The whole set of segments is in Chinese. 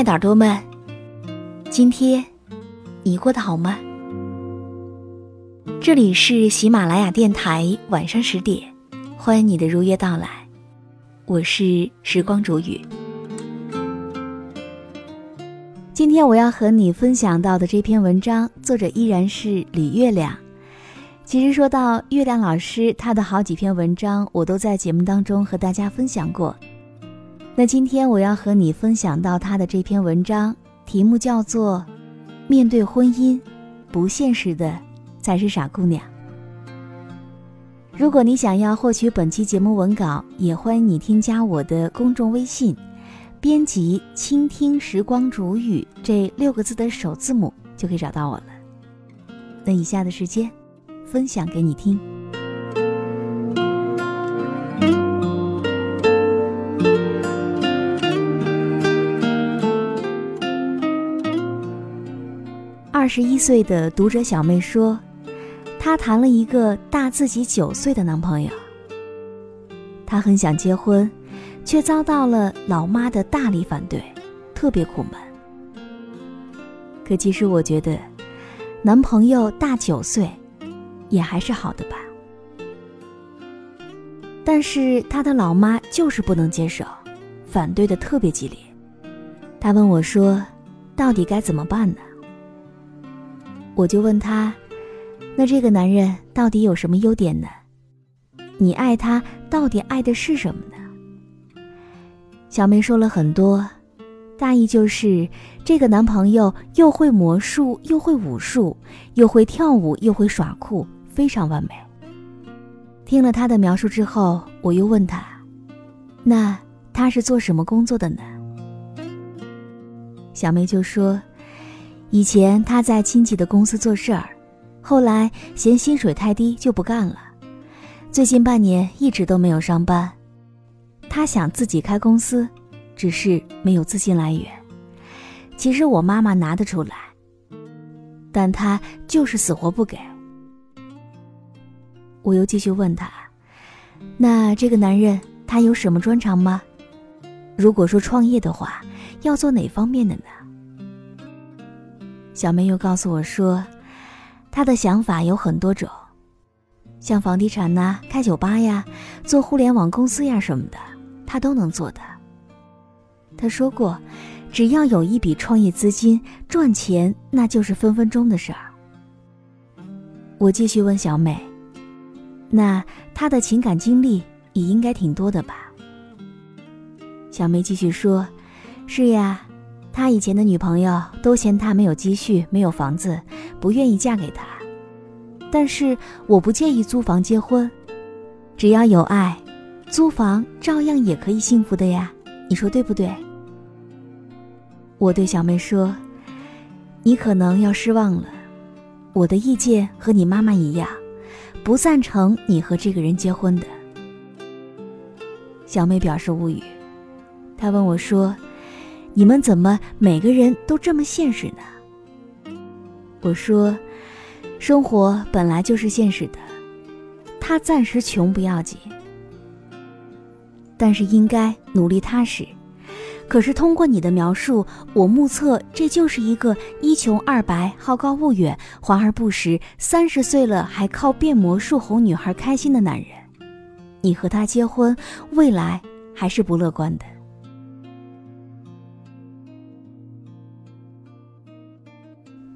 爱的耳朵们，今天你过得好吗？这里是喜马拉雅电台，晚上十点，欢迎你的如约到来。我是时光煮雨。今天我要和你分享到的这篇文章，作者依然是李月亮。其实说到月亮老师，他的好几篇文章我都在节目当中和大家分享过。那今天我要和你分享到他的这篇文章，题目叫做《面对婚姻，不现实的才是傻姑娘》。如果你想要获取本期节目文稿，也欢迎你添加我的公众微信，编辑“倾听时光煮雨”这六个字的首字母，就可以找到我了。那以下的时间，分享给你听。十一岁的读者小妹说，她谈了一个大自己九岁的男朋友。她很想结婚，却遭到了老妈的大力反对，特别苦闷。可其实我觉得，男朋友大九岁，也还是好的吧。但是她的老妈就是不能接受，反对的特别激烈。她问我说：“到底该怎么办呢？”我就问他：“那这个男人到底有什么优点呢？你爱他到底爱的是什么呢？”小梅说了很多，大意就是这个男朋友又会魔术，又会武术，又会跳舞，又会耍酷，非常完美。听了他的描述之后，我又问他：“那他是做什么工作的呢？”小梅就说。以前他在亲戚的公司做事儿，后来嫌薪水太低就不干了。最近半年一直都没有上班。他想自己开公司，只是没有资金来源。其实我妈妈拿得出来，但他就是死活不给。我又继续问他：“那这个男人他有什么专长吗？如果说创业的话，要做哪方面的呢？”小梅又告诉我说，她的想法有很多种，像房地产呐、开酒吧呀、做互联网公司呀什么的，她都能做的。她说过，只要有一笔创业资金，赚钱那就是分分钟的事儿。我继续问小美，那她的情感经历也应该挺多的吧？小妹继续说，是呀。他以前的女朋友都嫌他没有积蓄、没有房子，不愿意嫁给他。但是我不介意租房结婚，只要有爱，租房照样也可以幸福的呀。你说对不对？我对小妹说：“你可能要失望了，我的意见和你妈妈一样，不赞成你和这个人结婚的。”小妹表示无语，她问我说。你们怎么每个人都这么现实呢？我说，生活本来就是现实的，他暂时穷不要紧，但是应该努力踏实，可是通过你的描述，我目测这就是一个一穷二白、好高骛远、华而不实、三十岁了还靠变魔术哄女孩开心的男人。你和他结婚，未来还是不乐观的。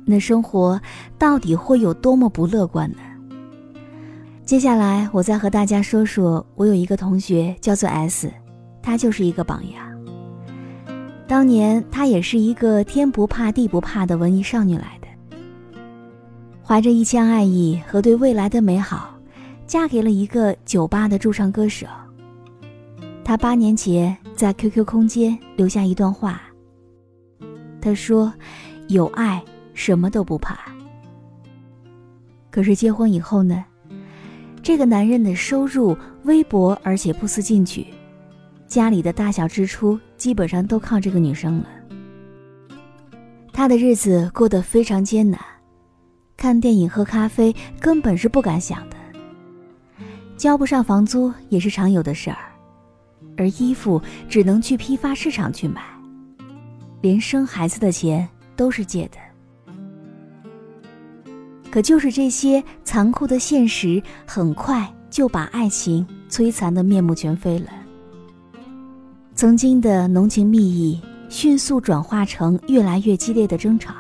那生活到底会有多么不乐观呢？接下来，我再和大家说说，我有一个同学叫做 S，她就是一个榜样。当年她也是一个天不怕地不怕的文艺少女来的，怀着一腔爱意和对未来的美好，嫁给了一个酒吧的驻唱歌手。她八年前在 QQ 空间留下一段话，她说：“有爱。”什么都不怕。可是结婚以后呢？这个男人的收入微薄，而且不思进取，家里的大小支出基本上都靠这个女生了。他的日子过得非常艰难，看电影、喝咖啡根本是不敢想的，交不上房租也是常有的事儿，而衣服只能去批发市场去买，连生孩子的钱都是借的。可就是这些残酷的现实，很快就把爱情摧残的面目全非了。曾经的浓情蜜意，迅速转化成越来越激烈的争吵。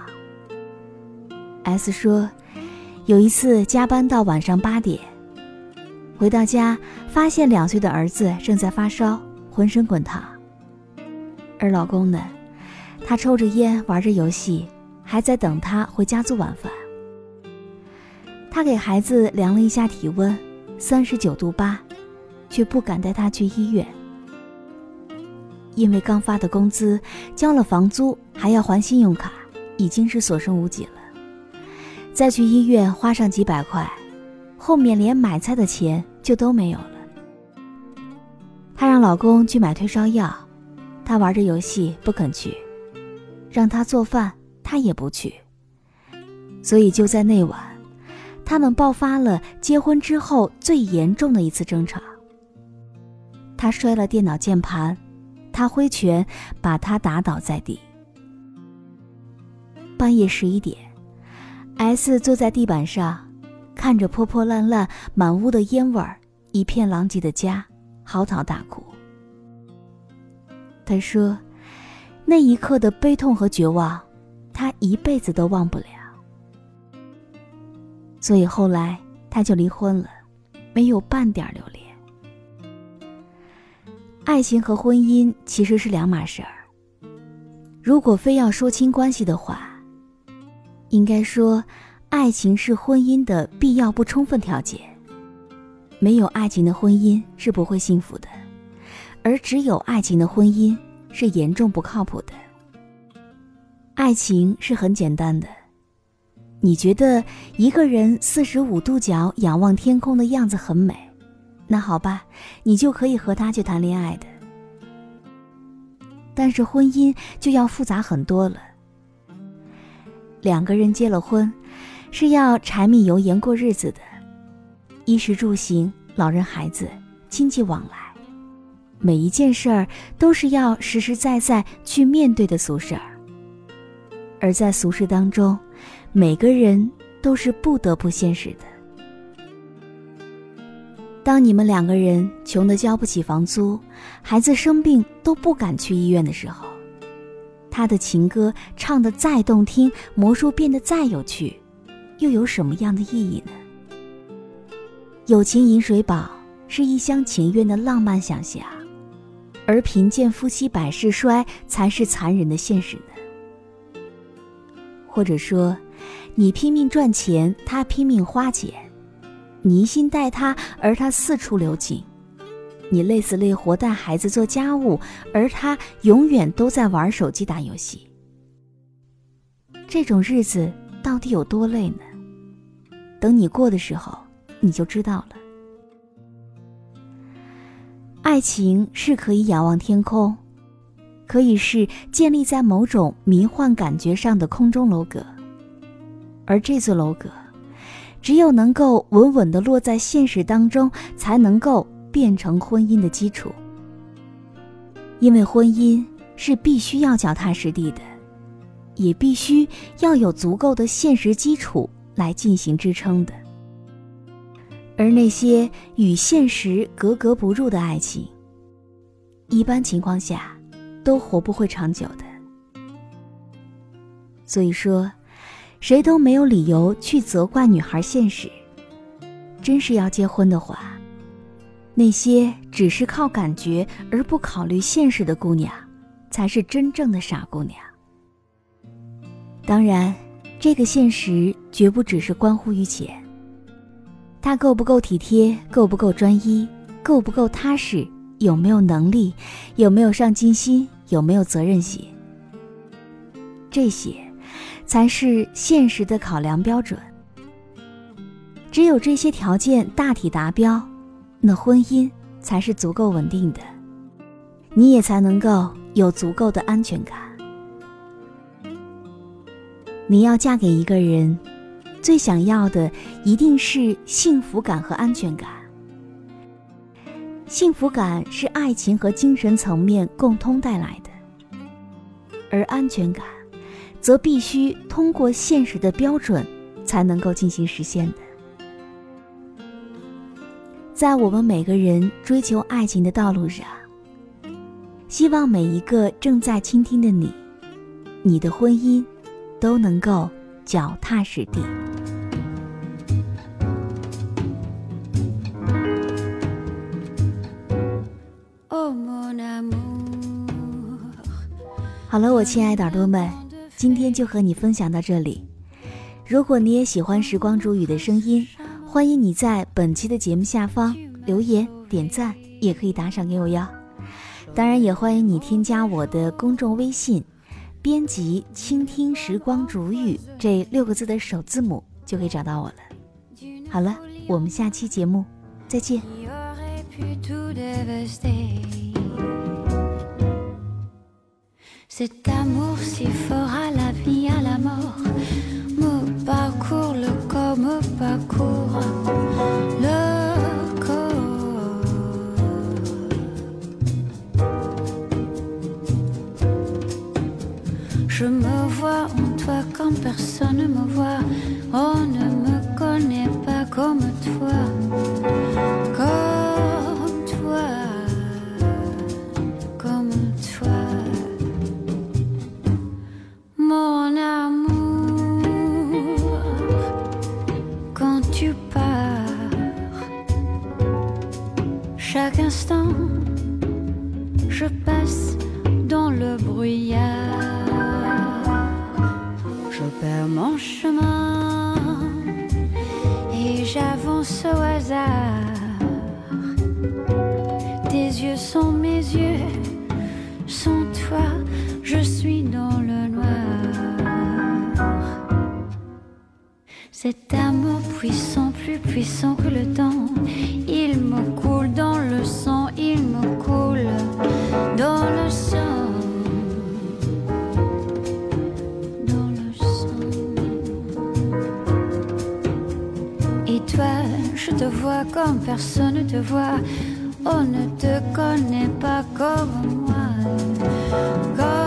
S 说，有一次加班到晚上八点，回到家发现两岁的儿子正在发烧，浑身滚烫。而老公呢，他抽着烟，玩着游戏，还在等他回家做晚饭。他给孩子量了一下体温，三十九度八，却不敢带他去医院，因为刚发的工资、交了房租，还要还信用卡，已经是所剩无几了。再去医院花上几百块，后面连买菜的钱就都没有了。她让老公去买退烧药，他玩着游戏不肯去，让他做饭他也不去，所以就在那晚。他们爆发了结婚之后最严重的一次争吵。他摔了电脑键盘，他挥拳把他打倒在地。半夜十一点，S 坐在地板上，看着破破烂烂、满屋的烟味儿、一片狼藉的家，嚎啕大哭。他说：“那一刻的悲痛和绝望，他一辈子都忘不了。”所以后来他就离婚了，没有半点留恋。爱情和婚姻其实是两码事儿。如果非要说清关系的话，应该说，爱情是婚姻的必要不充分条件。没有爱情的婚姻是不会幸福的，而只有爱情的婚姻是严重不靠谱的。爱情是很简单的。你觉得一个人四十五度角仰望天空的样子很美，那好吧，你就可以和他去谈恋爱的。但是婚姻就要复杂很多了。两个人结了婚，是要柴米油盐过日子的，衣食住行、老人孩子、经济往来，每一件事儿都是要实实在在去面对的俗事儿。而在俗世当中，每个人都是不得不现实的。当你们两个人穷得交不起房租，孩子生病都不敢去医院的时候，他的情歌唱得再动听，魔术变得再有趣，又有什么样的意义呢？友情饮水饱是一厢情愿的浪漫想象，而贫贱夫妻百事衰才是残忍的现实呢？或者说？你拼命赚钱，他拼命花钱；你一心待他，而他四处留情；你累死累活带孩子做家务，而他永远都在玩手机打游戏。这种日子到底有多累呢？等你过的时候，你就知道了。爱情是可以仰望天空，可以是建立在某种迷幻感觉上的空中楼阁。而这座楼阁，只有能够稳稳地落在现实当中，才能够变成婚姻的基础。因为婚姻是必须要脚踏实地的，也必须要有足够的现实基础来进行支撑的。而那些与现实格格不入的爱情，一般情况下都活不会长久的。所以说，谁都没有理由去责怪女孩现实。真是要结婚的话，那些只是靠感觉而不考虑现实的姑娘，才是真正的傻姑娘。当然，这个现实绝不只是关乎于钱。他够不够体贴，够不够专一，够不够踏实，有没有能力，有没有上进心，有没有责任心，这些，才是现实的考量标准。只有这些条件大体达标，那婚姻才是足够稳定的，你也才能够有足够的安全感。你要嫁给一个人，最想要的一定是幸福感和安全感。幸福感是爱情和精神层面共通带来的，而安全感，则必须通过现实的标准才能够进行实现的。在我们每个人追求爱情的道路上，希望每一个正在倾听的你，你的婚姻都能够脚踏实地。好了，我亲爱的耳朵们，今天就和你分享到这里。如果你也喜欢时光煮雨的声音。欢迎你在本期的节目下方留言点赞，也可以打赏给我哟。当然，也欢迎你添加我的公众微信，编辑“倾听时光煮雨”这六个字的首字母，就可以找到我了。好了，我们下期节目再见。Cet amour si fort. Cet amour puissant, plus puissant que le temps, il me coule dans le sang, il me coule dans le sang. Dans le sang. Et toi, je te vois comme personne ne te voit. On ne te connaît pas comme moi.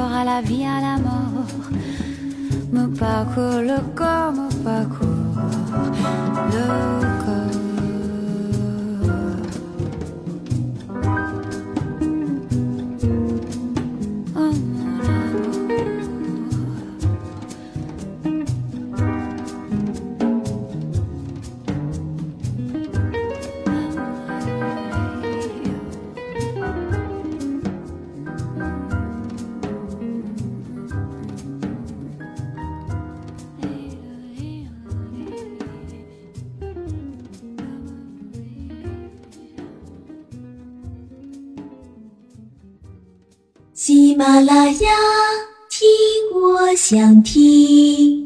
À la vie, à la mort, me parcourt le corps, me parcourt le 马拉雅，听我想听。